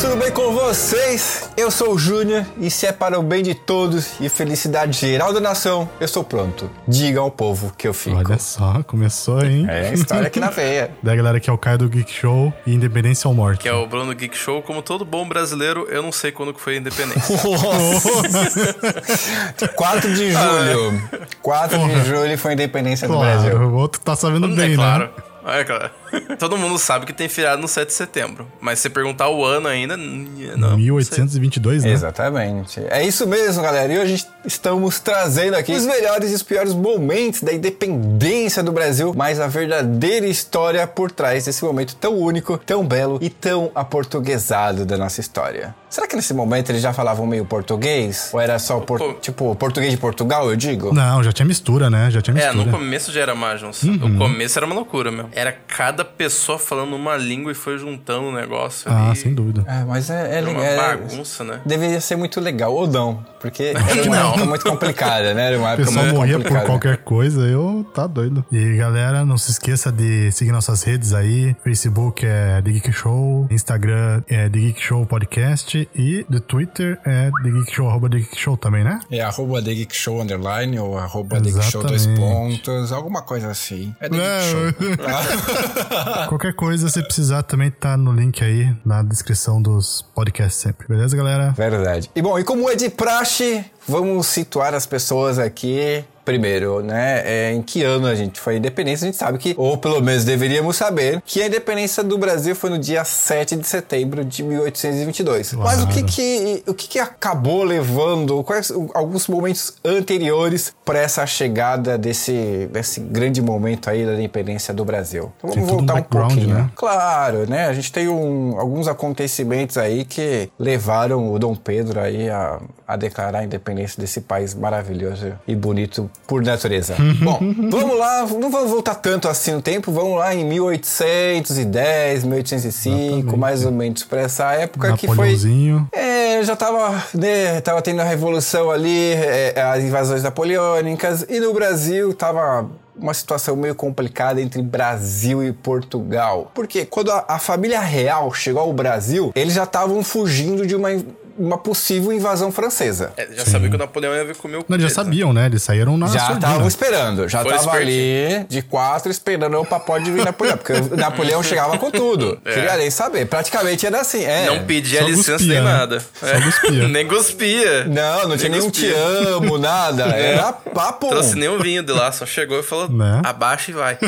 tudo bem com vocês? Eu sou o Júnior e se é para o bem de todos e felicidade geral da nação, eu sou pronto. Diga ao povo que eu fico. Olha só, começou, hein? É, história aqui na veia. Da galera que é o Caio do Geek Show e Independência ou Morte. Que é o Bruno Geek Show. Como todo bom brasileiro, eu não sei quando que foi a independência. 4 de julho. 4 de julho foi a independência do Brasil. Claro, o outro tá sabendo bem, é claro. né? É claro. Todo mundo sabe que tem feriado no 7 de setembro. Mas se você perguntar o ano ainda, não. 1822, né? Exatamente. É isso mesmo, galera. E hoje estamos trazendo aqui os melhores e os piores momentos da independência do Brasil, mas a verdadeira história por trás desse momento tão único, tão belo e tão aportuguesado da nossa história. Será que nesse momento eles já falavam meio português? Ou era só, por- Pô. tipo, português de Portugal, eu digo? Não, já tinha mistura, né? Já tinha É, mistura. no começo já era mais, não sei. Uhum. No começo era uma loucura mesmo. Era cada pessoa falando uma língua e foi juntando o negócio Ah, ali. sem dúvida. É, mas é, é, Era uma é- bagunça, né? Deveria ser muito legal, ou não, porque era uma não. época muito complicada, né? Era uma época muito morria por complicada. qualquer coisa, eu tá doido. E galera, não se esqueça de seguir nossas redes aí. Facebook é The Geek Show, Instagram é The Geek Show Podcast e do Twitter é The Geek Show, arroba The Geek Show também, né? É arroba The Geek Show underline ou arroba The Geek Show dois pontos, alguma coisa assim. É The Geek. Show. Qualquer coisa, se precisar, também tá no link aí na descrição dos podcasts sempre. Beleza, galera? Verdade. E bom, e como é de praxe, vamos situar as pessoas aqui. Primeiro, né? é, em que ano a gente foi independência? A gente sabe que, ou pelo menos deveríamos saber, que a independência do Brasil foi no dia 7 de setembro de 1822. Mas o que que, o que que acabou levando, quais alguns momentos anteriores para essa chegada desse, desse grande momento aí da independência do Brasil? Então vamos um voltar um, background, pouquinho. né? Claro, né? A gente tem um- alguns acontecimentos aí que levaram o Dom Pedro aí a, a declarar a independência desse país maravilhoso e bonito por natureza. Bom, vamos lá, não vamos voltar tanto assim no tempo, vamos lá em 1810, 1805, Exatamente. mais ou menos para essa época que foi é, já tava, né, tava tendo a revolução ali, é, as invasões napoleônicas, e no Brasil tava uma situação meio complicada entre Brasil e Portugal. Porque quando a, a família real chegou ao Brasil, eles já estavam fugindo de uma, uma possível invasão francesa. É, já sabia que o Napoleão ia vir comer o Não, eles já sabiam, né? Eles saíram na Já estavam esperando, já tava ali de quatro esperando o papai de vir Napoleão, porque o Napoleão chegava com tudo. É. Queria nem saber, praticamente era assim. É. Não pedia só licença cuspia, nem né? nada. Só cuspia. nem cuspia. Não, não tinha Nem nenhum te amo, nada. Era papo. Trouxe nem um vinho de lá, só chegou e falou: Né? abaixa e vai.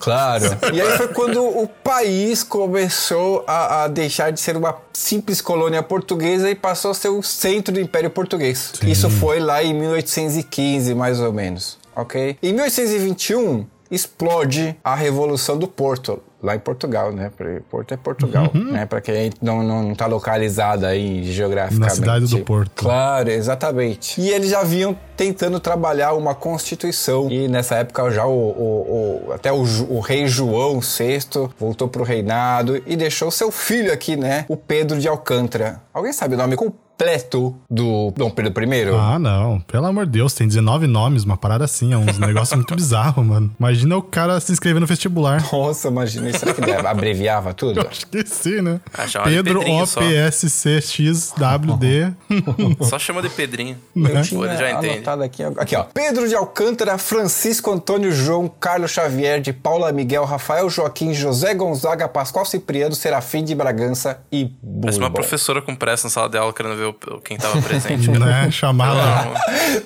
Claro. E aí foi quando o país começou a, a deixar de ser uma simples colônia portuguesa e passou a ser o centro do Império Português. Isso foi lá em 1815, mais ou menos. Ok? Em 1821 explode a Revolução do Porto. Lá em Portugal, né? Porto é Portugal, né? Pra quem não, não tá localizado aí geograficamente. Na cidade do Porto. Claro, exatamente. E eles já vinham tentando trabalhar uma constituição. E nessa época já o, o- o- até o, o rei João VI voltou pro reinado e deixou seu filho aqui, né? O Pedro de Alcântara. Alguém sabe o nome completo do Dom Pedro I? Ah, não. Pelo amor de Deus, tem 19 nomes, uma parada assim. É uns negócios muito bizarros, mano. Imagina o cara se inscrever no vestibular. Nossa, imagina, será que ele abreviava tudo? Acho que sim, né? Ah, Pedro. OPSCXWD. Só chama de Pedrinho. Eu Pô, ele já anotado aqui, aqui, ó. Pedro de Alcântara, Francisco Antônio João, Carlos Xavier, de Paula Miguel, Rafael Joaquim, José Gonzaga, Pascoal Cipriano, Serafim de Bragança e Parece uma Bourbon. professora com pressa na sala de aula querendo ver o- quem tava presente. né? Chamada.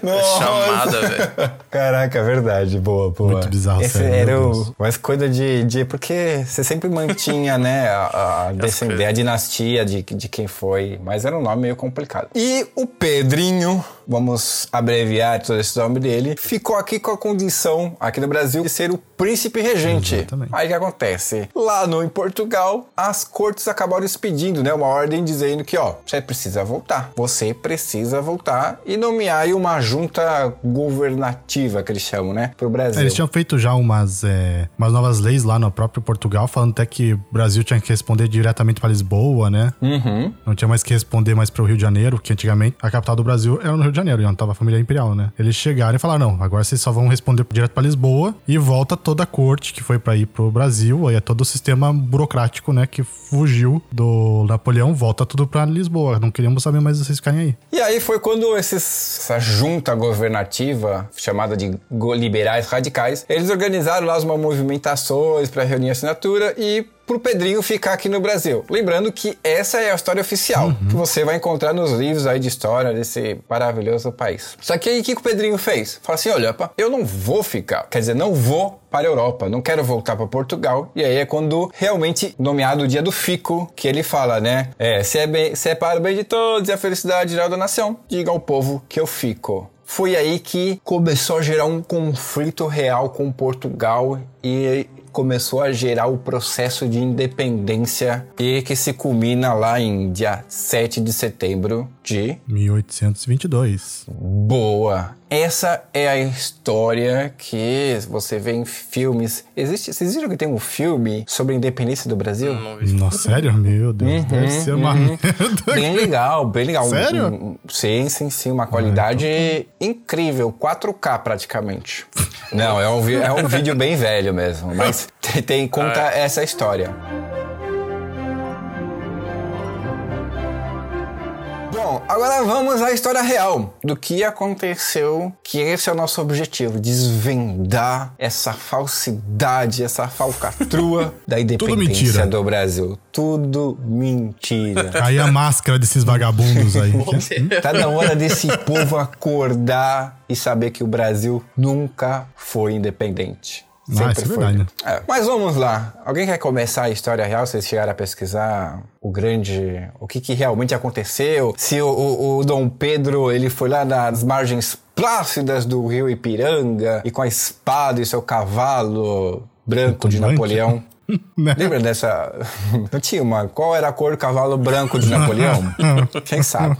Não, é chamada, velho. Caraca, verdade. Boa, boa. Muito bizarro, Esse sério, era o... Mas coisa de, de... Porque você sempre mantinha, né, a, a, descender, a dinastia de, de quem foi. Mas era um nome meio complicado. E o Pedrinho, vamos abreviar todo esse nome dele, ficou aqui com a condição, aqui no Brasil, de ser o príncipe regente. Exatamente. Aí o que acontece? Lá no em Portugal, as cortes acabaram expedindo, né, uma ordem dizendo que, ó, você precisa voltar voltar. Você precisa voltar e nomear aí uma junta governativa, que eles chamam, né? Pro Brasil. Eles tinham feito já umas, é, umas novas leis lá no próprio Portugal, falando até que o Brasil tinha que responder diretamente pra Lisboa, né? Uhum. Não tinha mais que responder mais pro Rio de Janeiro, que antigamente a capital do Brasil era no Rio de Janeiro, e onde tava a família imperial, né? Eles chegaram e falaram: não, agora vocês só vão responder direto pra Lisboa e volta toda a corte que foi pra ir pro Brasil, aí é todo o sistema burocrático, né, que fugiu do Napoleão, volta tudo pra Lisboa. Não queríamos saber mais vocês ficarem aí. E aí foi quando esses, essa junta governativa, chamada de liberais radicais, eles organizaram lá umas movimentações para reunir assinatura e pro Pedrinho ficar aqui no Brasil. Lembrando que essa é a história oficial que você vai encontrar nos livros aí de história desse maravilhoso país. Só que aí o que, que o Pedrinho fez? Falou assim: olha, pá, eu não vou ficar, quer dizer, não vou para a Europa, não quero voltar para Portugal. E aí é quando realmente nomeado o dia do fico que ele fala, né? É, se é, bem, se é para o bem de todos e a felicidade geral da nação, diga ao povo que eu fico. Foi aí que começou a gerar um conflito real com Portugal e começou a gerar o processo de independência e que se culmina lá em dia 7 de setembro de 1822. Boa. Essa é a história que você vê em filmes. Existe, vocês viram que tem um filme sobre a independência do Brasil? Não. Nossa, sério? Meu Deus, deve ser uma merda. Bem legal, bem legal. Sério? Um- um- sim, sim, sim. Uma qualidade incrível. 4K praticamente. Não, é um, é um vídeo bem velho mesmo. Mas tem, tem- conta essa história. Bom, agora vamos à história real do que aconteceu, que esse é o nosso objetivo, desvendar essa falsidade, essa falcatrua da independência do Brasil. Tudo mentira. Aí a máscara desses vagabundos aí. Tá na hora desse povo acordar e saber que o Brasil nunca foi independente. Ah, isso é foi. verdade. É, mas vamos lá. Alguém quer começar a história real? Vocês chegaram a pesquisar o grande... O que, que realmente aconteceu? Se o, o- o Dom Pedro, ele foi lá nas margens plácidas do rio Ipiranga e com a espada e seu cavalo branco de? Napoleão... Né? Lembra dessa. Não tinha uma. Qual era a cor do cavalo branco de Napoleão? Quem sabe?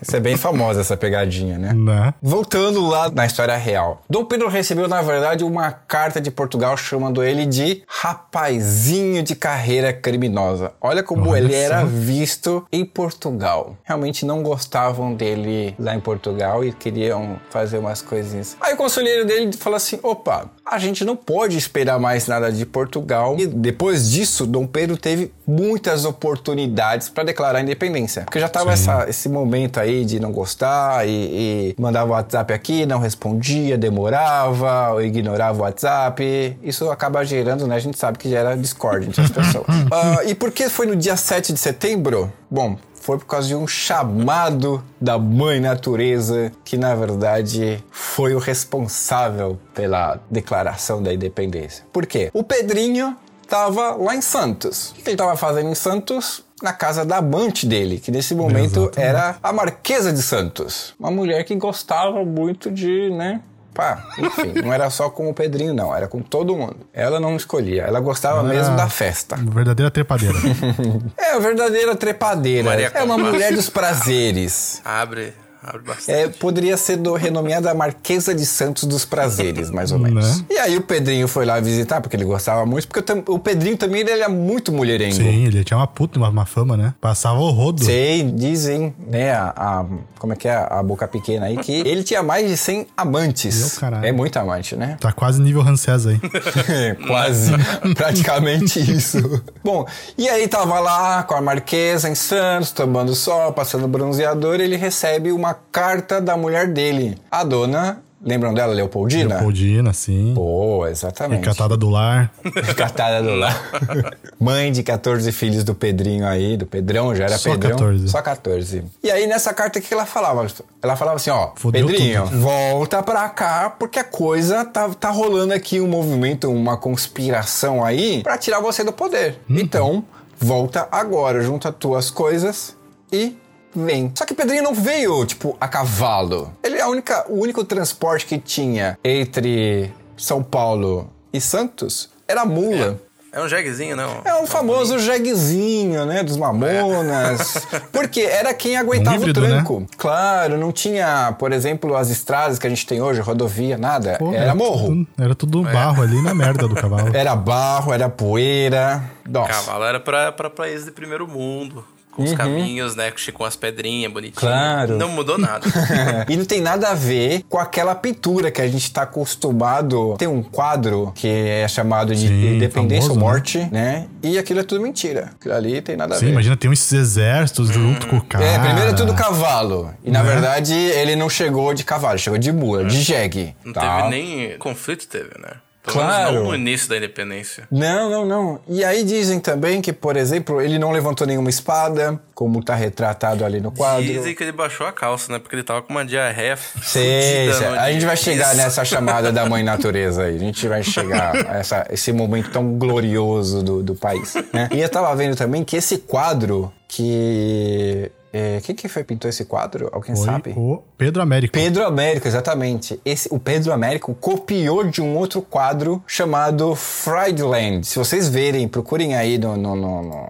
Isso é bem famosa essa pegadinha, né? Né? Voltando lá na história real. Dom Pedro recebeu, na verdade, uma carta de Portugal chamando ele de rapazinho de carreira criminosa. Olha como Olha ele era visto em Portugal. Realmente não gostavam dele lá em Portugal e queriam fazer umas coisinhas. Aí o conselheiro dele falou assim: opa, a gente não pode esperar mais nada de Portugal. E depois disso, Dom Pedro teve muitas oportunidades para declarar a independência. Porque já tava essa- esse momento aí de não gostar e, e mandava o WhatsApp aqui, não respondia, demorava, ou ignorava o WhatsApp. Isso acaba gerando, né? A gente sabe que gera discórdia entre as pessoas. Ah, e por que foi no dia 7 de setembro? Bom, foi por causa de um chamado da mãe natureza que na verdade foi o responsável pela declaração da independência. Por quê? O Pedrinho estava lá em Santos. O que ele estava fazendo em Santos? Na casa da amante dele, que nesse momento Exatamente. era a Marquesa de Santos. Uma mulher que gostava muito de, né? Pá, enfim, não era só com o Pedrinho, não, era com todo mundo. Ela não escolhia, ela gostava mesmo da festa. Verdadeira trepadeira. É a verdadeira trepadeira. Maria é uma mulher dos prazeres. Abre, abre bastante. É, poderia ser do, renomeada Marquesa de Santos dos Prazeres, mais ou menos. Né? E aí o Pedrinho foi lá visitar, porque ele gostava muito, porque o tam- o Pedrinho também ele era muito mulherengo. Sim, ele tinha uma puta, uma, uma fama, né? Passava o rodo. Sei, dizem, né, a, a- como é que é, a boca pequena aí, que ele tinha mais de 100 amantes. Meu caralho. É muito amante, né? Tá quase nível Ramsés aí. Quase, praticamente isso. Bom, e aí tava lá com a Marquesa em Santos, tomando sol, passando bronzeador, ele recebe uma carta da mulher dele, a dona, lembram dela, Leopoldina? Leopoldina, sim. Pô, exatamente. Catada do lar. Catada do lar. Mãe de 14 filhos do Pedrinho aí, do Pedrão, já era Só Pedrão. 14. Só 14. E aí nessa carta o que ela falava? Ela falava assim, ó, Pedrinho, tudo. volta pra cá porque a coisa tá, tá rolando aqui um movimento, uma conspiração aí pra tirar você do poder. Uhum. Então, volta agora, junta tuas coisas e vem. Só que Pedrinho não veio, tipo, a cavalo. Ele é a única, o único transporte que tinha entre São Paulo e Santos era a mula. É um jeguezinho, não? É um famoso jeguezinho, né? Dos mamonas. Porque era quem aguentava Um híbrido, o tranco. Claro, não tinha, por exemplo, as estradas que a gente tem hoje, rodovia, nada. Pô, era morro. Tudo, era tudo barro ali na merda do cavalo. Era barro, era poeira. Nossa. Cavalo era pra, pra países de primeiro mundo. Com os caminhos, né? Com as pedrinhas bonitinhas. Uhum. Claro. Não mudou nada. e não tem nada a ver com aquela pintura que a gente tá acostumado. Tem um quadro que é chamado de Sim, Independência famoso, ou né? Morte, né? E aquilo é tudo mentira. Aquilo ali tem nada a Sim, ver. imagina, tem esses exércitos junto com o cara. É, primeiro é tudo cavalo. E na Né? verdade ele não chegou de cavalo, chegou de mula, de jegue. Não tá? teve nem conflito, teve, né? Claro. não no início da independência. Não, não, não. E aí dizem também que, por exemplo, ele não levantou nenhuma espada, como tá retratado ali no quadro. Dizem que ele baixou a calça, né? Porque ele tava com uma diarreia no a gente vai chegar Isso. nessa chamada da mãe natureza aí. A gente vai chegar a essa, esse momento tão glorioso do, do país. Né? E eu tava vendo também que esse quadro que. É, quem que foi pintou esse quadro? Alguém Foi sabe? o Pedro Américo. Pedro Américo, exatamente. Esse, o Pedro Américo copiou de um outro quadro chamado Friedland. Se vocês verem, procurem aí no, no- no- no-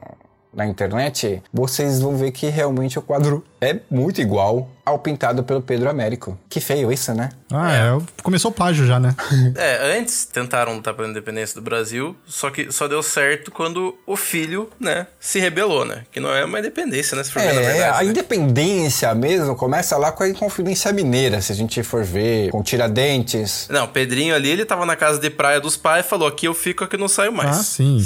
na internet, vocês vão ver que realmente o quadro é muito igual ao pintado pelo Pedro Américo. Que feio isso, né? Ah, é. Começou o plágio já, né? É, antes tentaram lutar pela independência do Brasil, só que só deu certo quando o filho, né, se rebelou, né? Que não é uma independência, né? Se for na É, verdade. a né? independência mesmo começa lá com a Inconfidência Mineira, se a gente for ver, com Tiradentes. Não, o Pedrinho ali, ele tava na casa de praia dos pais e falou: aqui eu fico, aqui eu não saio mais. Ah, sim.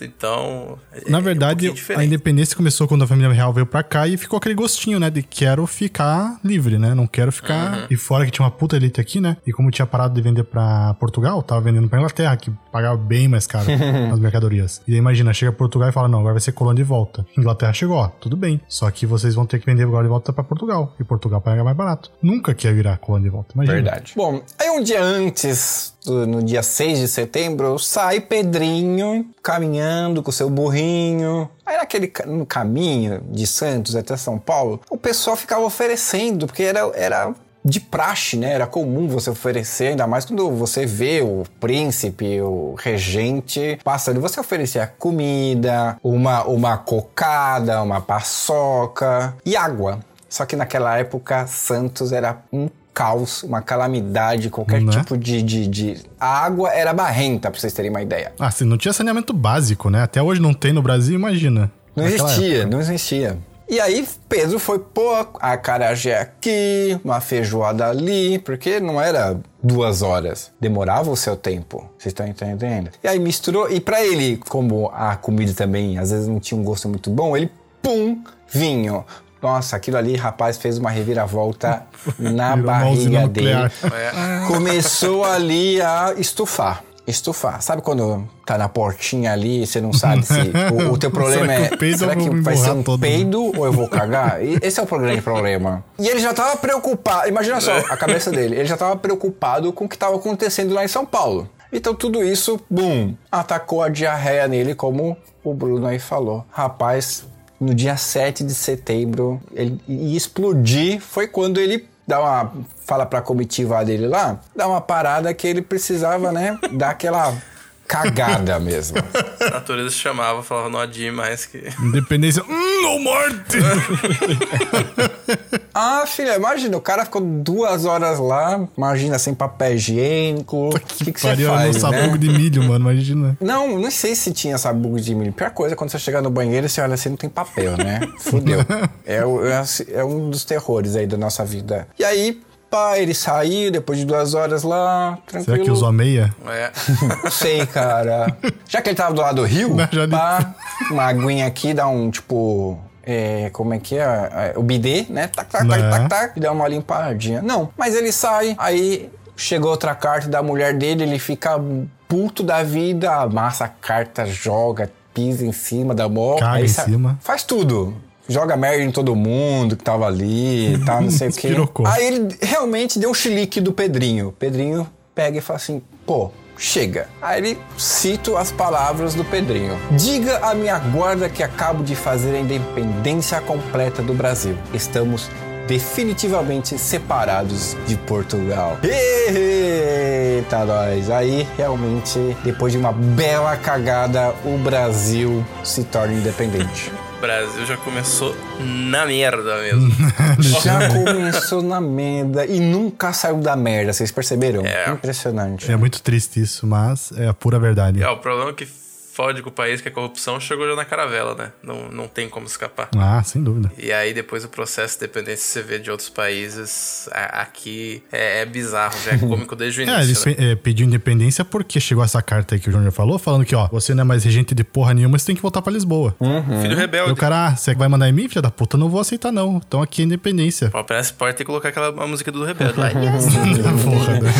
Então. é- Na é um verdade, pouquinho a independência começou quando a família real veio pra cá e ficou aquele gostinho, né? De quero ficar livre, né? Não quero ficar. Uhum. E fora que tinha uma puta elite aqui, né? E como tinha parado de vender pra Portugal, tava vendendo pra Inglaterra, que pagava bem mais caro as mercadorias. E aí imagina, chega Portugal e fala: não, agora vai ser colônia de volta. Inglaterra chegou, ó, tudo bem. Só que vocês vão ter que vender agora de volta pra Portugal. E Portugal paga mais barato. Nunca quer virar colônia de volta. Imagina. Verdade. Bom, aí um dia antes, no dia 6 de setembro, sai Pedrinho caminhando com seu burrinho. Aí naquele no caminho de Santos até São Paulo, o pessoal ficava oferecendo, porque era, era de praxe, né? Era comum você oferecer, ainda mais quando você vê o príncipe, o regente passando, você oferecia comida, uma, uma cocada, uma paçoca e água. Só que naquela época, Santos era um caos, uma calamidade, qualquer Né? tipo de, de, de- A água era barrenta, pra vocês terem uma ideia. Ah, assim, não tinha saneamento básico, né? Até hoje não tem no Brasil, imagina. Não existia, época. não existia. E aí Pedro foi pôr a carajé aqui, uma feijoada ali, porque não era duas horas, demorava o seu tempo. Vocês estão entendendo? E aí misturou, e pra ele, como a comida também às vezes não tinha um gosto muito bom, ele pum, vinho. Nossa, aquilo ali, rapaz, fez uma reviravolta na barriga dele. É. Começou ali a estufar. Estufar. Sabe quando tá na portinha ali e você não sabe se o, o teu problema Será que é. peido será que vai ser um todo? peido ou eu vou cagar? E esse é o grande problema. E ele já tava preocupado. Imagina só a cabeça dele. Ele já tava preocupado com o que tava acontecendo lá em São Paulo. Então tudo isso, bum, atacou a diarreia nele, como o Bruno aí falou. Rapaz, no dia 7 de setembro, ele ia explodir. Foi quando ele dá uma. Fala pra comitiva dele lá, dá uma parada que ele precisava, né? Dar aquela cagada mesmo. A natureza chamava, falava, não adie mais que. Independência. Hum, não morte! Ah, filha, imagina, o cara ficou duas horas lá, imagina, sem papel higiênico. O que, que você era no faz, né? sabugo de milho, mano, imagina. Não, não sei se tinha sabugo de milho. Pior coisa quando você chegar no banheiro e você olha assim, não tem papel, né? Fudeu. É, é, é um dos terrores aí da nossa vida. E aí, pá, ele saiu depois de duas horas lá, tranquilo. Será que usou a meia? É. Não sei, cara. Já que ele tava do lado do rio, Não, já pá, uma aguinha aqui, dá um tipo. é, como é que é? É, O bidê, né? Tac, tac, tac, Né? tac, tac, e dá uma limpadinha. Não, mas ele sai, aí chegou outra carta da mulher dele, ele fica puto da vida, amassa a carta, joga, pisa em cima da. Caga aí em cima. Faz tudo. Joga merda em todo mundo que tava ali e tal, não sei o quê. Aí ele realmente deu um chilique do Pedrinho. Pedrinho pega e fala assim: pô, chega. Aí ele cito as palavras do Pedrinho: Diga à minha guarda que acabo de fazer a independência completa do Brasil. Estamos definitivamente separados de Portugal. Eita, nós. Aí, realmente, depois de uma bela cagada, o Brasil se torna independente. O Brasil já começou na merda mesmo. Já começou na merda e nunca saiu da merda, vocês perceberam? É. Impressionante. É muito triste isso, mas é a pura verdade. é, o problema é que fode com o país, que a corrupção chegou já na caravela, né? Não, não tem como escapar. Ah, sem dúvida. E aí depois o processo de dependência você vê de outros países, a- aqui é, é bizarro, já é cômico desde o É, eles início, né? é, pediu independência porque chegou essa carta aí que o Júnior falou, falando que, ó, você não é mais regente de porra nenhuma, você tem que voltar pra Lisboa. Filho E rebelde. o cara, ah, você vai mandar em mim, filha da puta? Não vou aceitar, não. Então aqui é independência. Pô, Parece que pode ter que colocar aquela a música do rebelde lá. porra, né?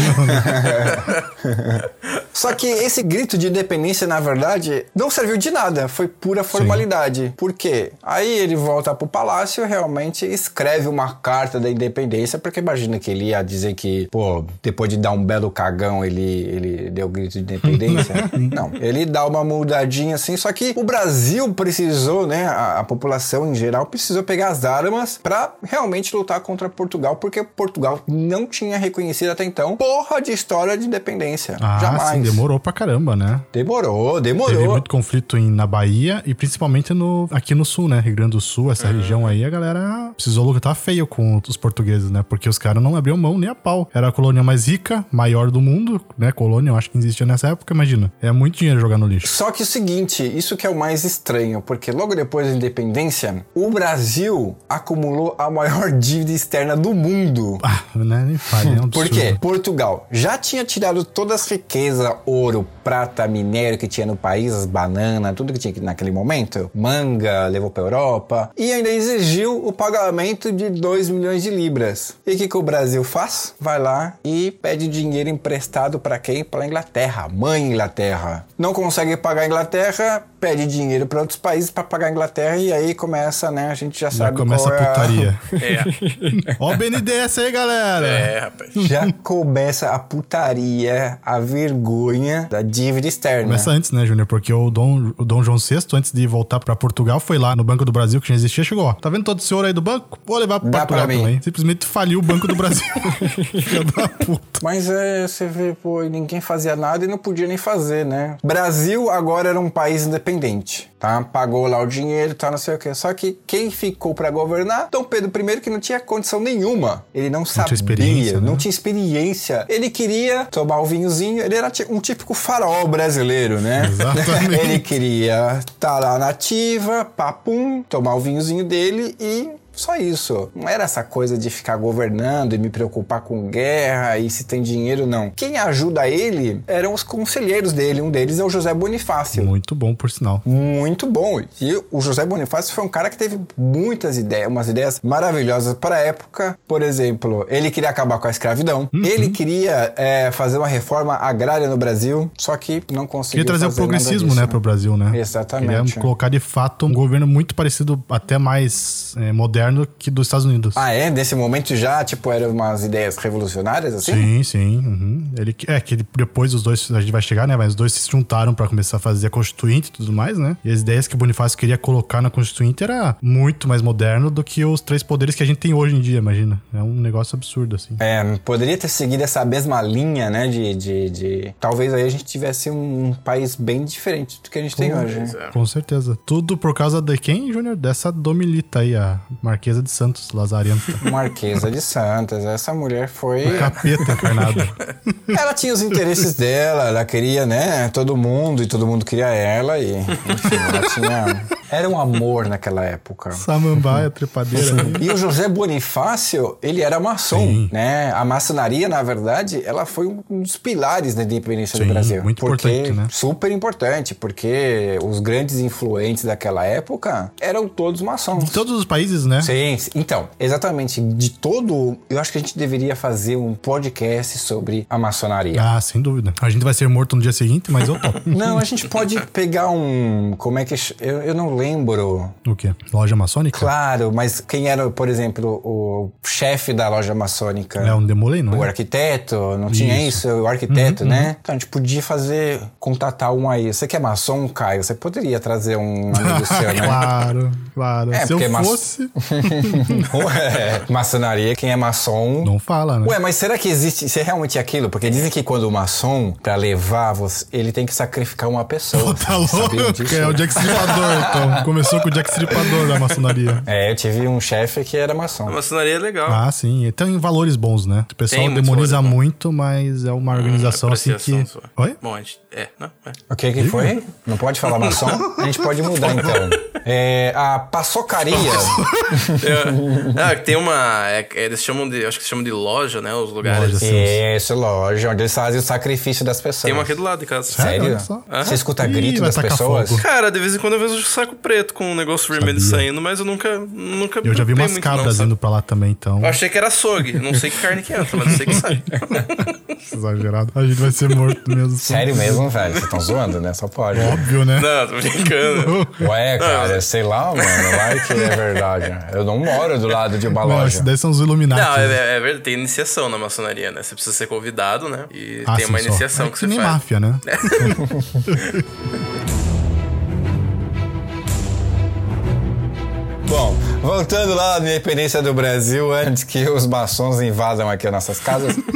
Só que esse grito de independência, na verdade, não serviu de nada, foi pura formalidade. Por quê? Aí ele volta pro palácio e realmente escreve uma carta da independência, porque imagina que ele ia dizer que, pô, depois de dar um belo cagão, ele, ele deu o grito de independência. não, ele dá uma mudadinha assim, só que o Brasil precisou, né, a, a população em geral precisou pegar as armas pra realmente lutar contra Portugal, porque Portugal não tinha reconhecido até então porra de história de independência. Ah, Jamais. sim, demorou pra caramba, né? Demorou, Teve demorou. muito conflito em, na Bahia e principalmente no, aqui no sul, né? Rio Grande do Sul, essa região aí, a galera precisou lutar feio com os portugueses, né? Porque os caras não abriam mão nem a pau. Era a colônia mais rica, maior do mundo, né? Colônia, eu acho que existia nessa época, imagina. É muito dinheiro jogar no lixo. Só que o seguinte, isso que é o mais estranho, porque logo depois da independência, o Brasil acumulou a maior dívida externa do mundo. Ah, né? Nem fale, é um. Por quê? Portugal já tinha tirado todas as riquezas, ouro, prata, minério que tinha no país, as bananas, tudo que tinha naquele momento, manga, levou pra Europa, e ainda exigiu o pagamento de 2 milhões de libras. E o que, que o Brasil faz? Vai lá e pede dinheiro emprestado pra quem? Pra Inglaterra, mãe Inglaterra. Não consegue pagar a Inglaterra, pede dinheiro pra outros países pra pagar a Inglaterra, e aí começa, né? A gente já Já sabe começa qual a é putaria. É, Ó o BNDES aí, galera! é, rapaz. Já começa a putaria, a vergonha da dívida externa. Começa antes, né, Júnior? Porque o Dom, o Dom João VI, antes de voltar pra Portugal, foi lá no Banco do Brasil, que já existia, chegou, ó. Tá vendo todo o senhor aí do banco? Vou levar pro Dá Portugal pra também. Simplesmente faliu o Banco do Brasil. Filha da puta. Mas é, você vê, pô, ninguém fazia nada e não podia nem fazer, né? Brasil agora era um país independente, tá? Pagou lá o dinheiro, tá, não sei o quê. Só que quem ficou pra governar? Dom Pedro I, que não tinha condição nenhuma. Ele não, sabia, experiência, né? não tinha experiência. Ele queria tomar o vinhozinho, ele era um típico farol brasileiro, né? Exatamente. ele queria estar lá na ativa, papum, tomar o vinhozinho dele e só isso. Não era essa coisa de ficar governando e me preocupar com guerra e se tem dinheiro, não. Quem ajuda ele eram os conselheiros dele. Um deles é o José Bonifácio. Muito bom, por sinal. Muito bom. E o José Bonifácio foi um cara que teve muitas ideias, umas ideias maravilhosas para a época. Por exemplo, ele queria acabar com a escravidão. Uhum. Ele queria é, fazer uma reforma agrária no Brasil, só que não conseguiu. Queria trazer o progressismo, disso, né, pro Brasil, né? Exatamente. Queria colocar de fato um governo muito parecido, até mais é, moderno que dos Estados Unidos. Ah, é? Nesse momento já, tipo, eram umas ideias revolucionárias, assim? Sim, sim. uhum. Ele, é que depois os dois, a gente vai chegar, né? Mas os dois se juntaram pra começar a fazer a Constituinte e tudo mais, né? E as ideias que o Bonifácio queria colocar na Constituinte era muito mais moderno do que os três poderes que a gente tem hoje em dia, imagina. É um negócio absurdo, assim. É, poderia ter seguido essa mesma linha, né? De, de, de- Talvez aí a gente tivesse um país bem diferente do que a gente tem hoje. né? Com certeza. Tudo por causa de quem, Júnior? Dessa Domilita aí, a Marquesa de Santos, Lazarenta. Marquesa de Santos, essa mulher foi. Capeta encarnado. Ela tinha os interesses dela, ela queria, né? Todo mundo e todo mundo queria ela e. Enfim, ela tinha. Era um amor naquela época. Samambaia, trepadeira. E o José Bonifácio, ele era maçom, Sim. né? A maçonaria, na verdade, ela foi um dos pilares da independência Sim, do Brasil. muito porque, importante, né? Super importante, porque os grandes influentes daquela época eram todos maçons. Em todos os países, né? Sim, então, exatamente, de todo, eu acho que a gente deveria fazer um podcast sobre a maçonaria. Ah, sem dúvida. A gente vai ser morto no dia seguinte, mas eu topo. Não, a gente pode pegar um. Como é que. ch- Eu, eu não lembro. O quê? Loja maçônica? Claro, mas quem era, por exemplo, o chefe da loja maçônica? É um Demolay, não O é? arquiteto, não tinha Isso. isso? O arquiteto, né? Então a gente podia fazer, contatar um aí. Você que é maçom, Caio, você poderia trazer um amigo seu, né? Claro, claro. É, Se eu maço- fosse, Ué, maçonaria, quem é maçom. não fala, né? Ué, mas será que existe, se é realmente aquilo? Porque dizem que quando o maçom, pra levar você, ele tem que sacrificar uma pessoa. Tá Vocês sabiam louco? disso? É o Jack Stripador, então. Começou com o Jack Stripador da maçonaria. É, eu tive um chefe que era A maçom. maçonaria é legal. Ah, sim. E Tem valores bons, né? O pessoal Tem demoniza muito, mas é uma organização assim Apreciação que. sua. Oi? Bom, a gente. É, não, é. O que que foi? Não pode falar maçom? A gente pode mudar então. É, a paçocaria. É, tem uma. é, eles chamam de. Acho que chamam de loja, né? Os lugares. Loja. Isso, loja, onde eles fazem o sacrifício das pessoas. Tem uma aqui do lado de casa. Sério? Sério? Você escuta Ih, grito das pessoas? fogo. Cara, de vez em quando eu vejo saco preto com um negócio vermelho Sabia. saindo, mas eu nunca. nunca Eu já vi umas cabras não, indo pra lá também, então. Eu achei que era açougue. Não sei que carne que entra, mas eu sei que sai. Exagerado. A gente vai ser morto mesmo. Sério mesmo, velho? Vocês estão zoando, né? Só pode. Óbvio, né? Não, tô brincando. Ué, cara, sei lá, mano. Vai que é verdade. Eu não moro do lado de uma Não, loja. esses daí são os Illuminati. Não, é, é verdade, tem iniciação na maçonaria, né? Você precisa ser convidado, né? E Ah, tem sim, uma só. iniciação É que você nem faz. máfia, né? Bom, voltando lá na independência do Brasil, antes que os maçons invadam aqui as nossas casas.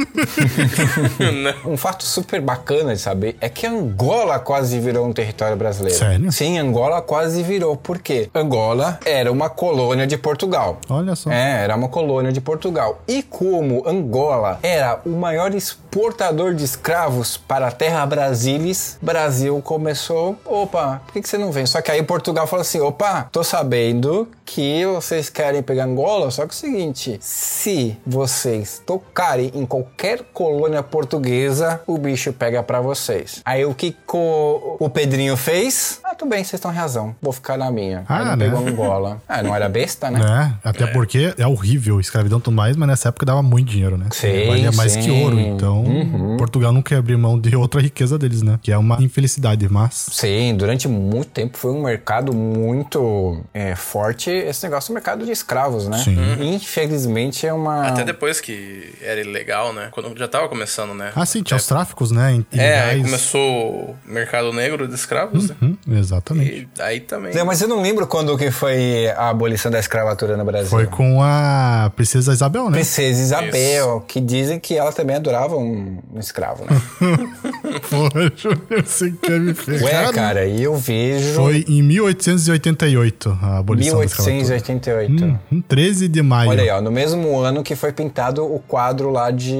Um fato super bacana de saber é que Angola quase virou um território brasileiro. Sério? Sim, Angola quase virou. Por quê? Angola era uma colônia de Portugal. Olha só. É, era uma colônia de Portugal. E como Angola era o maior exportador de escravos para a terra Brasilis, Brasil começou, opa, por que, que você não vem? Só que aí Portugal falou assim, opa, tô sabendo que vocês querem pegar Angola, só que é o seguinte, se vocês tocarem em qualquer colônia portuguesa, o bicho pega pra vocês. Aí o que co- o Pedrinho fez? Ah, tudo bem, vocês estão em razão, vou ficar na minha. Ah, aí não né? pegou Angola. Ah, não era besta, né? Né? Até porque é horrível, escravidão e tudo mais, mas nessa época dava muito dinheiro, né? Sim, Valia mais sim. Uhum. que ouro. Então, Portugal não quer abrir mão de outra riqueza deles, né? Que é uma infelicidade, mas. Sim, durante muito tempo foi um mercado muito é, forte esse negócio do mercado de escravos, né? Sim. Infelizmente é uma. Até depois que era ilegal, né? Quando já tava começando, né? Ah, sim, tinha os tráficos, né? É, aí ilegais. começou o mercado negro de escravos, né? Hum, exatamente. E aí também. Não, mas eu não lembro quando que foi a abolição da escravatura no Brasil. Foi com a princesa Isabel, né? Princesa Isabel, que dizem que ela também adorava um, um escravo, né? Poxa, você quer me ferrar. Ué, cara, e eu vejo. Foi em 1888 a abolição da escravatura. 1888. Hum, 13 de maio. Olha aí, ó, no mesmo ano que foi pintado o quadro lá de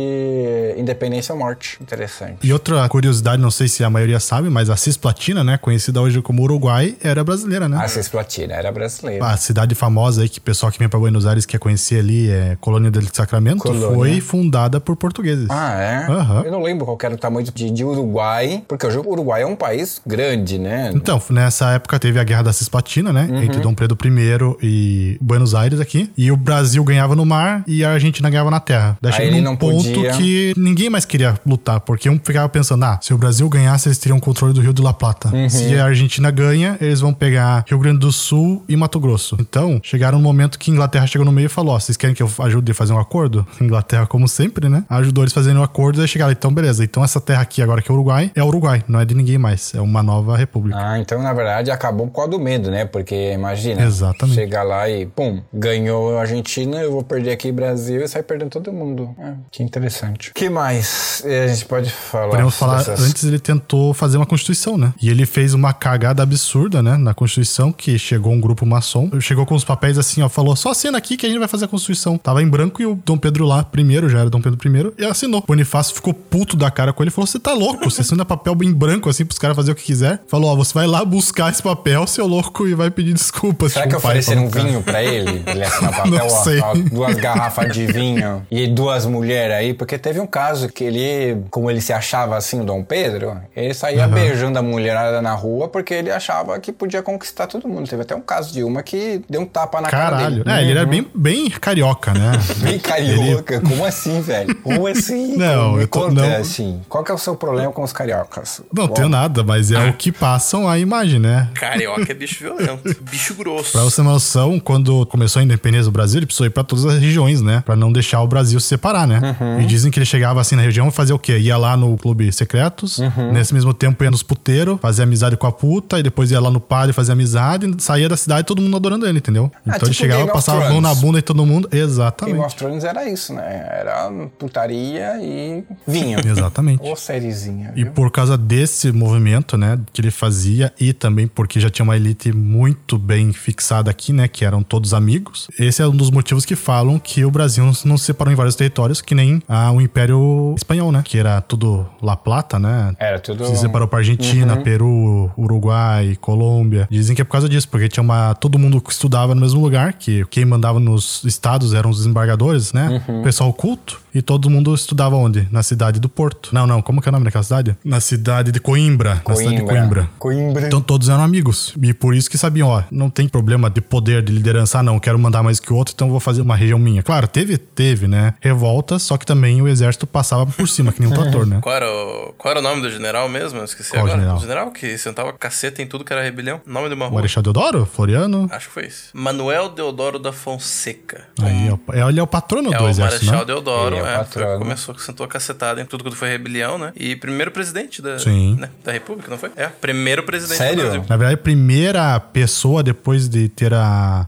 Independência ou Morte. Interessante. E outra curiosidade, não sei se a maioria sabe, mas a Cisplatina, né, conhecida hoje como Uruguai, era brasileira, né? A Cisplatina era brasileira. A cidade famosa aí que o pessoal que vem pra Buenos Aires quer conhecer ali é Colônia del Sacramento, Colônia. foi fundada por portugueses. Ah, é? Aham. Eu não lembro qual era o tamanho de, de Uruguai, porque o Uruguai é um país grande, né? Então, nessa época teve a Guerra da Cisplatina, né? Uhum. Entre Dom Pedro I e Buenos Aires aqui. E o Brasil ganhava no mar e a Argentina ganhava na terra. Daí Aí chegou num não ponto podia- que ninguém mais queria lutar, porque um ficava pensando, ah, se o Brasil ganhasse, eles teriam controle do Rio de la Plata. Uhum. Se a Argentina ganha, eles vão pegar Rio Grande do Sul e Mato Grosso. Então, chegaram no momento que a Inglaterra chegou no meio e falou, ó, vocês querem que eu ajude a fazer um acordo? Inglaterra, como sempre, né? Ajudou eles fazendo um acordo e aí chegaram, então beleza, então essa terra aqui agora que é Uruguai, é Uruguai, não é de ninguém mais, é uma nova república. Ah, então na verdade acabou por causa do medo, né? Porque imagina, Exatamente. Chegar lá e, pum, ganhou a Argentina, eu vou perder aqui Brasil e sai perdendo todo mundo. Ah, que interessante. que mais eh, a gente pode falar? Podemos falar, dessas- antes ele tentou fazer uma constituição, né? E ele fez uma cagada absurda, né? Na constituição, que chegou um grupo maçom, chegou com os papéis assim, ó, falou, só assina aqui que a gente vai fazer a constituição. Tava em branco e o Dom Pedro lá, primeiro, já era Dom Pedro I, e assinou. Bonifácio ficou puto da cara com ele e falou, você tá louco? Você assina papel em branco, assim, pros caras fazer o que quiser. Falou, ó, você vai lá buscar esse papel, seu louco, e vai pedir desculpas. Será Tipo, que o pai ofereceram um cara. vinho pra ele? Ele assinar papel, Não ó, sei. ó, duas garrafas de vinho e duas mulheres aí? Porque teve um caso que ele, como ele se achava assim, o Dom Pedro, ele saía beijando a mulherada na rua porque ele achava que podia conquistar todo mundo. Teve até um caso de uma que deu um tapa na cara Caralho. dele. É, ele era bem, bem carioca, né? Bem carioca. Como assim, velho? Como assim? Não, Me eu tô- conta, não. assim. Qual que é o seu problema com os cariocas. Não Bom, tenho nada, mas é o que passam a imagem, né? Carioca é bicho violento. bicho grosso. Pra você uma noção, quando começou a independência do Brasil, ele precisou ir pra todas as regiões, né? Pra não deixar o Brasil se separar, né? Uhum. E dizem que ele chegava assim na região e fazia o quê? Ia lá no clube secretos, Uhum. nesse mesmo tempo ia nos puteiros, fazia amizade com a puta, e depois ia lá no padre fazer amizade, saía da cidade todo mundo adorando ele, entendeu? Ah, Então ele tipo chegava, Game passava a mão na bunda e todo mundo. Game Exatamente. of Thrones era isso, né? Era putaria e vinho. Exatamente. Ou sériezinha, E por causa desse movimento, né, que ele fazia, e também porque já tinha uma elite muito bem fixada aqui, né, que eram todos amigos, esse é um dos motivos que falam que o Brasil não se- separou em vários territórios, que nem ah, o Império Espanhol, né, que era tudo La Plata, né, Era tudo... se separou pra Argentina, Peru, Uruguai, Colômbia. Dizem que é por causa disso, porque tinha uma. Todo mundo que estudava no mesmo lugar, que quem mandava nos estados eram os desembargadores, né? Uhum. O pessoal culto. E todo mundo estudava onde? Na cidade do Porto. Não, não, como que é o nome daquela cidade? Na cidade de Coimbra. Na cidade de Coimbra. Coimbra. Então todos eram amigos. E por isso que sabiam, ó, não tem problema de poder, de liderança, ah, não, quero mandar mais que o outro, então vou fazer uma região minha. Claro, teve, teve, né? Revoltas, só que também o exército passava por cima, que nem um trator, né? Qual era, o, qual era o nome do general mesmo? Eu esqueci Qual agora. general? O general que sentava caceta em tudo que era rebelião. Nome de uma O rua. Marechal Deodoro? Floriano? Acho que foi isso. Manuel Deodoro da Fonseca. Aí, é o- é, ele é o patrono É do o exército, Marechal né? Deodoro, Ele é o é, foi, começou, sentou a cacetada em tudo quando foi rebelião, né? E primeiro presidente da, Sim. né, da República, não foi? É, primeiro presidente Sério? do Brasil. Na verdade, a primeira pessoa depois de ter a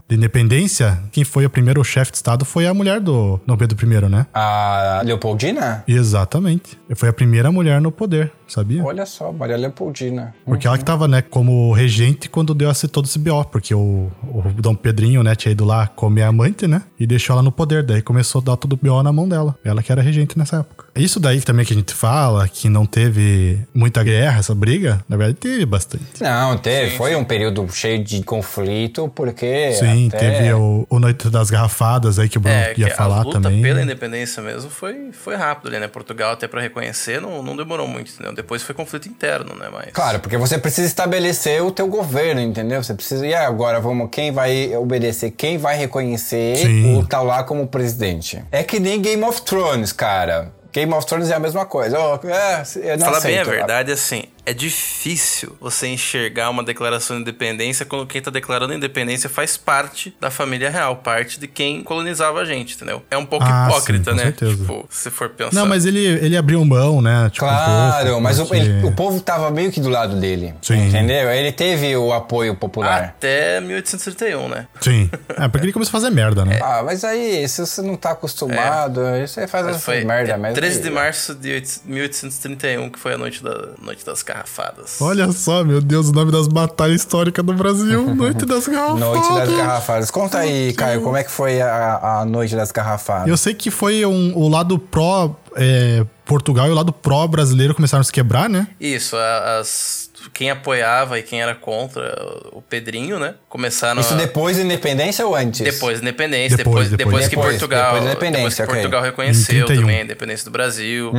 de independência, quem foi o primeiro chefe de Estado foi a mulher do Dom Pedro I, né? A Leopoldina? Exatamente. Foi a primeira mulher no poder, sabia? Olha só, Maria Leopoldina. Porque ela que tava, né, como regente quando deu esse, todo esse BO, porque o, o Dom Pedrinho, né, tinha ido lá comer a amante, né, e deixou ela no poder, daí começou a dar todo o BO na mão dela. Ela que era regente nessa época. Isso daí também que a gente fala, que não teve muita guerra, essa briga, na verdade teve bastante. Não, teve. foi um período cheio de conflito, porque. Sim, até- teve o, o Noite das Garrafadas aí que o Bruno É, que ia a falar luta também. pela independência mesmo foi, foi rápido ali, né? Portugal, até pra reconhecer, não, não demorou muito, entendeu? Depois foi conflito interno, né? Mas... Claro, porque você precisa estabelecer o teu governo, entendeu? Você precisa. E agora, vamos, quem vai obedecer? Quem vai reconhecer Sim. o tal lá como presidente? É que nem Game of Thrones, cara. Game of Thrones é a mesma coisa. Oh, é, eu não Falar bem a aceito. verdade, assim, é difícil você enxergar uma declaração de independência quando quem tá declarando a independência faz parte da família real, parte de quem colonizava a gente, entendeu? É um pouco Ah, hipócrita, sim, com né? certeza. Tipo, se for pensar. Não, mas ele, ele abriu mão, né? Tipo, um Claro, pouco, mas o, porque- ele- o povo tava meio que do lado dele. Sim. Entendeu? Ele teve o apoio popular. Até 1831, né? Sim. É, porque ele começou a fazer merda, né? Ah, mas aí, se você não tá acostumado, isso aí faz Mas essa foi merda é mesmo. 13 de março de 8 1831, que foi a noite, da, noite das garrafadas. Olha só, meu Deus, o nome das batalhas históricas do Brasil. Noite das Garrafadas. Noite das Garrafadas. Conta aí, Caio, como é que foi a, a Noite das Garrafadas? Eu sei que foi um, o lado pró é, Portugal e o lado pró brasileiro começaram a se quebrar, né? Isso, as, quem apoiava e quem era contra o Pedrinho, né? Começaram Isso a- depois da independência ou antes? Depois da independência, Depois, depois, depois, depois. que Portugal, depois da depois independência, que ok. Portugal reconheceu Em 31. também a independência do Brasil,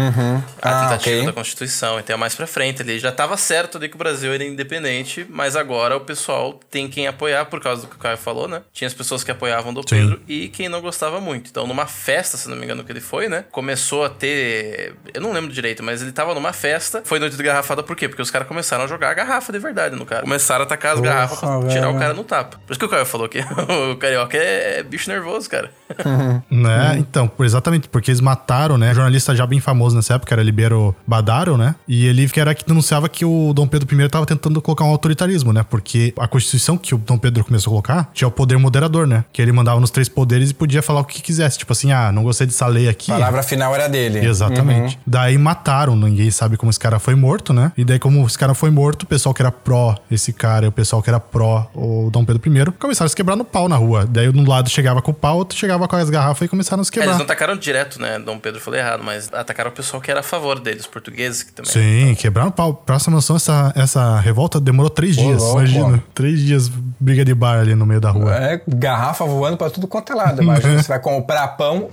a Ah, tentativa ok. da Constituição, então mais pra frente ali já tava certo ali que o Brasil era independente, mas agora o pessoal tem quem apoiar por causa do que o Caio falou, né? Tinha as pessoas que apoiavam do Sim. Pedro e quem não gostava muito. Então numa festa, se não me engano que ele foi, né? Começou a ter, eu não lembro direito, mas ele tava numa festa, foi noite de garrafada por quê? Porque os caras começaram a jogar a garrafa de verdade no cara. Começaram a atacar as Porra, garrafas pra tirar o velho. cara no tapa. Por isso que o Caio falou que o carioca é bicho nervoso, cara. Né? Então, por- exatamente, porque eles mataram, né? Um jornalista já bem famoso nessa época era Libero Badaro, né? E ele que era que denunciava que o Dom Pedro I estava tentando colocar um autoritarismo, né? Porque a Constituição que o Dom Pedro começou a colocar tinha o poder moderador, né? Que ele mandava nos três poderes e podia falar o que quisesse. Tipo assim, ah, não gostei dessa lei aqui. A palavra final era dele. Exatamente. Daí mataram, ninguém sabe como esse cara foi morto, né? E daí, como esse cara foi morto, o pessoal que era pró esse cara e o pessoal que era pró o Dom Pedro I começaram a se quebrar no pau na rua. Daí um lado chegava com o pau, outro chegava com as garrafas e começaram a se É, eles quebrar. não atacaram direto, né? Dom Pedro falou errado, mas atacaram o pessoal que era a favor deles, os portugueses que também. Sim, quebraram o pau. Essa noção, essa, essa revolta demorou três dias. louco. imagina. Três dias briga de bar ali no meio da rua. É, garrafa voando pra tudo quanto é lado. Imagina, você vai comprar pão,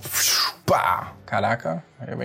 pá. Caraca,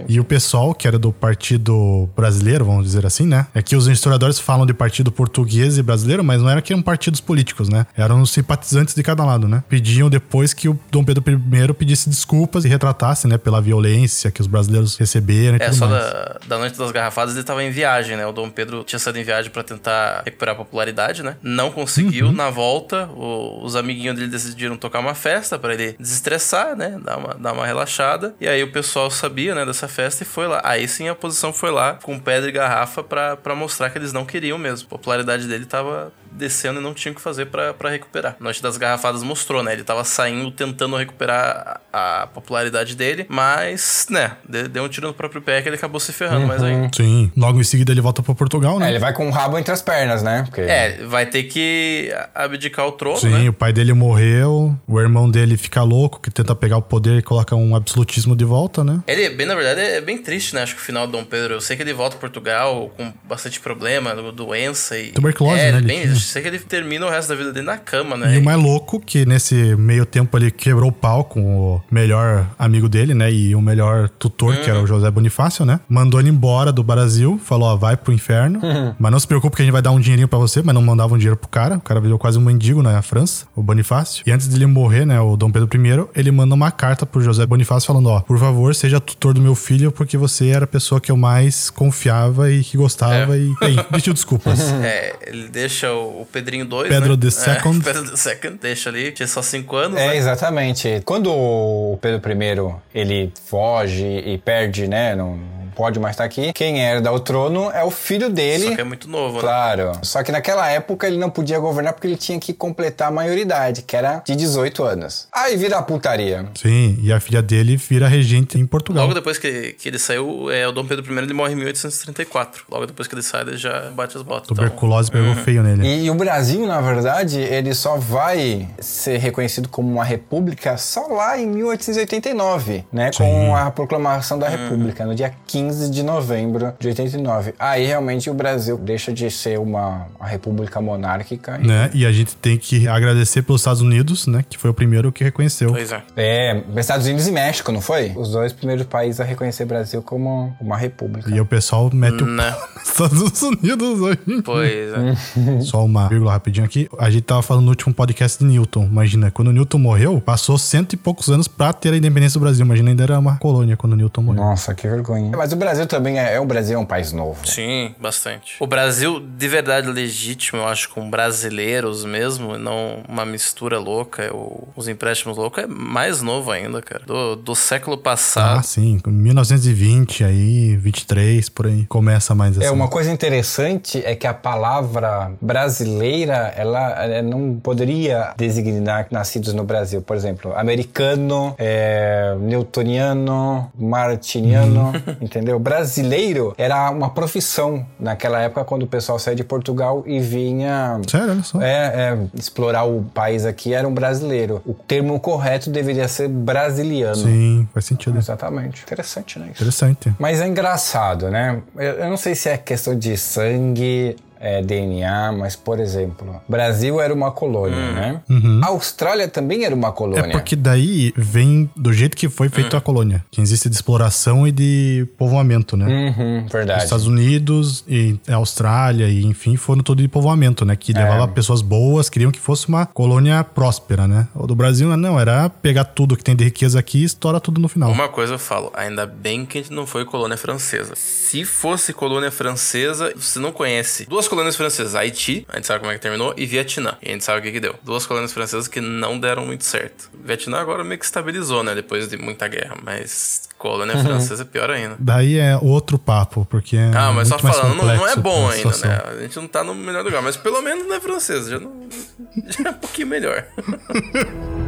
E o pessoal, que era do Partido Brasileiro, vamos dizer assim, né? É que os historiadores falam de partido português e brasileiro, mas não era que eram partidos políticos, né? Eram os simpatizantes de cada lado, né? Pediam depois que o Dom Pedro I pedisse desculpas e retratasse, né? Pela violência que os brasileiros receberam e É, tudo só mais. da, da noite das garrafadas ele tava em viagem, né? O Dom Pedro tinha saído em viagem pra tentar recuperar a popularidade, né? Não conseguiu. Na volta, o- os amiguinhos dele decidiram tocar uma festa pra ele desestressar, né? Dar uma, dar uma relaxada. E aí o pessoal sabia, né? Dessa festa e foi lá. Aí sim a oposição foi lá com pedra e garrafa pra mostrar que eles não queriam mesmo. A popularidade dele tava descendo e não tinha o que fazer pra pra recuperar. Noite das Garrafadas mostrou, né? Ele tava saindo tentando recuperar a, popularidade dele, mas, né, de- deu um tiro no próprio pé que ele acabou se ferrando mais ainda. Sim. Logo em seguida ele volta pra Portugal, É, né? ele vai com o rabo entre as pernas, né? Porque É, vai ter que abdicar o trono, Sim, né? o pai dele morreu, o irmão dele fica louco, que tenta pegar o poder e coloca um absolutismo de volta, né? Ele, bem, na verdade, é bem triste, né? Acho que o final do Dom Pedro. Eu sei que ele volta a Portugal com bastante problema, doença e. Tuberculose, é, né, Bem, sei que ele termina o resto da vida dele na cama, né? E o mais louco que nesse meio tempo ele quebrou o pau com o melhor amigo dele, né? E o melhor tutor, que era o José Bonifácio, né? Mandou ele embora do Brasil, falou, ó, vai pro inferno. Mas não se preocupe que a gente vai dar um dinheirinho pra você, mas não mandava um dinheiro pro cara. O cara virou quase um mendigo na França, o Bonifácio. E antes dele morrer, né, o Dom Pedro I, ele manda uma carta pro José Bonifácio falando, ó, por favor, seja tutor do meu filho, porque você era a pessoa que eu mais confiava e que gostava. E aí, pediu desculpas. É, ele deixa o, o Pedrinho 2. Pedro né? the Second. É, Pedro the Second, deixa ali, tinha só 5 anos. É, né? exatamente. Quando o Pedro I ele foge e perde, né? Não pode mais estar aqui. Quem herda o trono é o filho dele. Só que é muito novo, né? Claro. Só que naquela época ele não podia governar porque ele tinha que completar a maioridade, que era de 18 anos. Aí vira a putaria. Sim, e a filha dele vira regente em Portugal. Logo depois que, que ele saiu, é, o Dom Pedro I ele morre em 1834. Logo depois que ele sai, ele já bate as botas. Então, Tuberculose pegou feio nele. E, e o Brasil, na verdade, ele só vai ser reconhecido como uma república só lá em 1889, né? Com a proclamação da república, no dia 15 de novembro de 89. Aí realmente o Brasil deixa de ser uma, uma república monárquica. e- Né? E a gente tem que agradecer pelos Estados Unidos, né? Que foi o primeiro que reconheceu. Pois é. É, Estados Unidos e México, não foi? Os dois primeiros países a reconhecer o Brasil como uma república. E aí o pessoal mete o Né? Estados Unidos hoje. Pois é. Só uma vírgula rapidinho aqui. A gente tava falando no último podcast de Newton. Imagina, quando o Newton morreu, passou cento e poucos anos pra ter a independência do Brasil. Imagina, ainda era uma colônia quando o Newton morreu. Nossa, que vergonha. Mas o Brasil também é, é o Brasil é um país novo. Sim, bastante. O Brasil, de verdade legítimo, eu acho, com brasileiros mesmo, não uma mistura louca, o- os empréstimos loucos, é mais novo ainda, cara. Do, do século Ah, passado. sim. 1920, aí, 23, por aí. Começa mais assim. É, uma coisa interessante é que a palavra brasileira, ela, eh, não poderia designar nascidos no Brasil. Por exemplo, americano, é, newtoniano, martiniano, entendeu? Brasileiro era uma profissão naquela época quando o pessoal saía de Portugal e vinha... Sério, olha só. É, é, explorar o país aqui era um brasileiro. O termo correto deveria ser brasiliano. Sim, faz sentido. Exatamente. Interessante, né? Isso. Interessante. Mas é engraçado, né? Eu, eu não sei se é questão de sangue, é, DNA, mas, por exemplo, Brasil era uma colônia, né? A Austrália também era uma colônia. Uhum. É porque daí vem do jeito que foi feita a colônia. Que existe de exploração e de povoamento, né? Uhum, Os verdade. Estados Unidos e a Austrália e enfim foram tudo de povoamento, né? Que levava pessoas boas, queriam que fosse uma colônia próspera, né? O do Brasil não, era pegar tudo que tem de riqueza aqui e estoura tudo no final. Uma coisa eu falo, ainda bem que a gente não foi colônia francesa. Se fosse colônia francesa, você não conhece duas colônias francesas, Haiti, a gente sabe como é que terminou, e Vietnã. E a gente sabe o que que deu. Duas colônias francesas que não deram muito certo. Vietnã agora meio que estabilizou, né, depois de muita guerra, mas colônia Uhum. francesa é pior ainda. Daí é outro papo, porque é Ah, mas só falando, não, não é bom ainda, né? A gente não tá no melhor lugar, mas pelo menos não é francesa, já, não, já é um pouquinho melhor.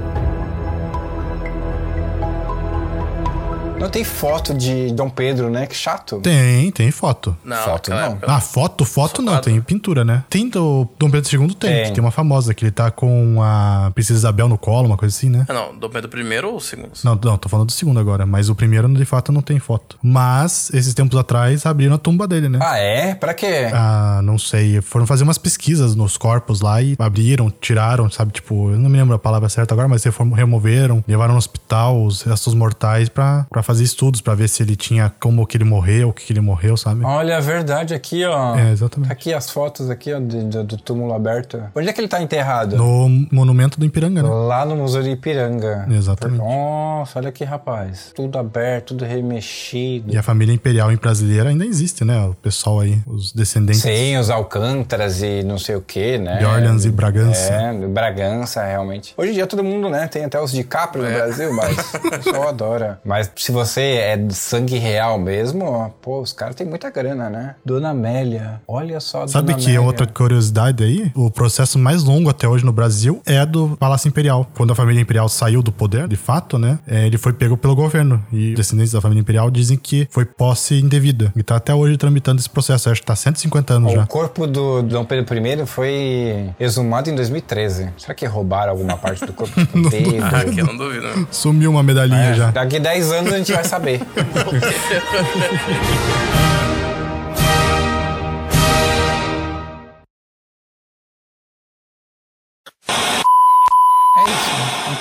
Não tem foto de Dom Pedro, né? Que chato. Tem, tem foto. Não, Foto não. época Ah, foto, foto não, tem pintura, né? Tem do Dom Pedro II, tem. Tem. que Tem uma famosa, que ele tá com a Princesa Isabel no colo, uma coisa assim, né? Ah, não, Dom Pedro I ou o segundo? Não, não, tô falando do segundo agora, mas o primeiro, de fato, não tem foto. Mas, esses tempos atrás, abriram a tumba dele, né? Ah, é? Pra quê? Ah, não sei. Foram fazer umas pesquisas nos corpos lá e abriram, tiraram, sabe? Tipo, eu não me lembro a palavra certa agora, mas foram, removeram, levaram no hospital os restos mortais pra, pra fazer estudos pra ver se ele tinha como que ele morreu, o que, que ele morreu, sabe? Olha a verdade aqui, ó. É, exatamente. Tá aqui as fotos aqui, ó, de- do, do túmulo aberto. Onde é que ele tá enterrado? No monumento do Ipiranga, né? Lá no Museu de Ipiranga. Exatamente. Nossa, olha aqui, rapaz. Tudo aberto, tudo remexido. E a família imperial em brasileira ainda existe, né? O pessoal aí, os descendentes. Sim, os Alcântaras e não sei o que, né? De Orleans e Bragança. É, de Bragança, realmente. Hoje em dia todo mundo, né? Tem até os DiCaprio no Brasil, mas o pessoal adora. Mas se você é de sangue real mesmo, pô, os caras têm muita grana, né? Dona Amélia. Olha só, Sabe Dona que Amélia. outra curiosidade aí? O processo mais longo até hoje no Brasil é do Palácio Imperial. Quando a família imperial saiu do poder, de fato, né? é, ele foi pego pelo governo. E os descendentes da família imperial dizem que foi posse indevida. E tá até hoje tramitando esse processo. Acho que tá 150 anos O já. corpo do Dom Pedro I foi exumado em 2013. Será que roubaram alguma parte do corpo? Dedo? Ah, aqui eu não duvido. Sumiu uma medalhinha É, já. Daqui 10 anos a gente vai saber.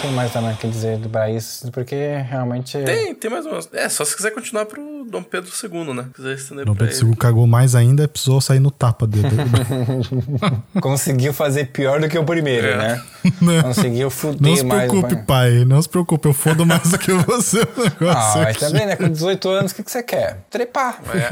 tem mais nada que dizer do Braís, porque realmente. Tem, tem mais umas. É, só se quiser continuar pro Dom Pedro II, né? Quiser estender Dom Pedro ele. II cagou mais ainda, precisou sair no tapa dele. Conseguiu fazer pior do que o primeiro, É. né? Não. Conseguiu fuder Não se mais. preocupe, o- pai. Não se preocupe, eu fodo mais do que você. o Ah, negócio mas aqui. também, né? Com 18 anos, o que, que você quer? Trepar. É.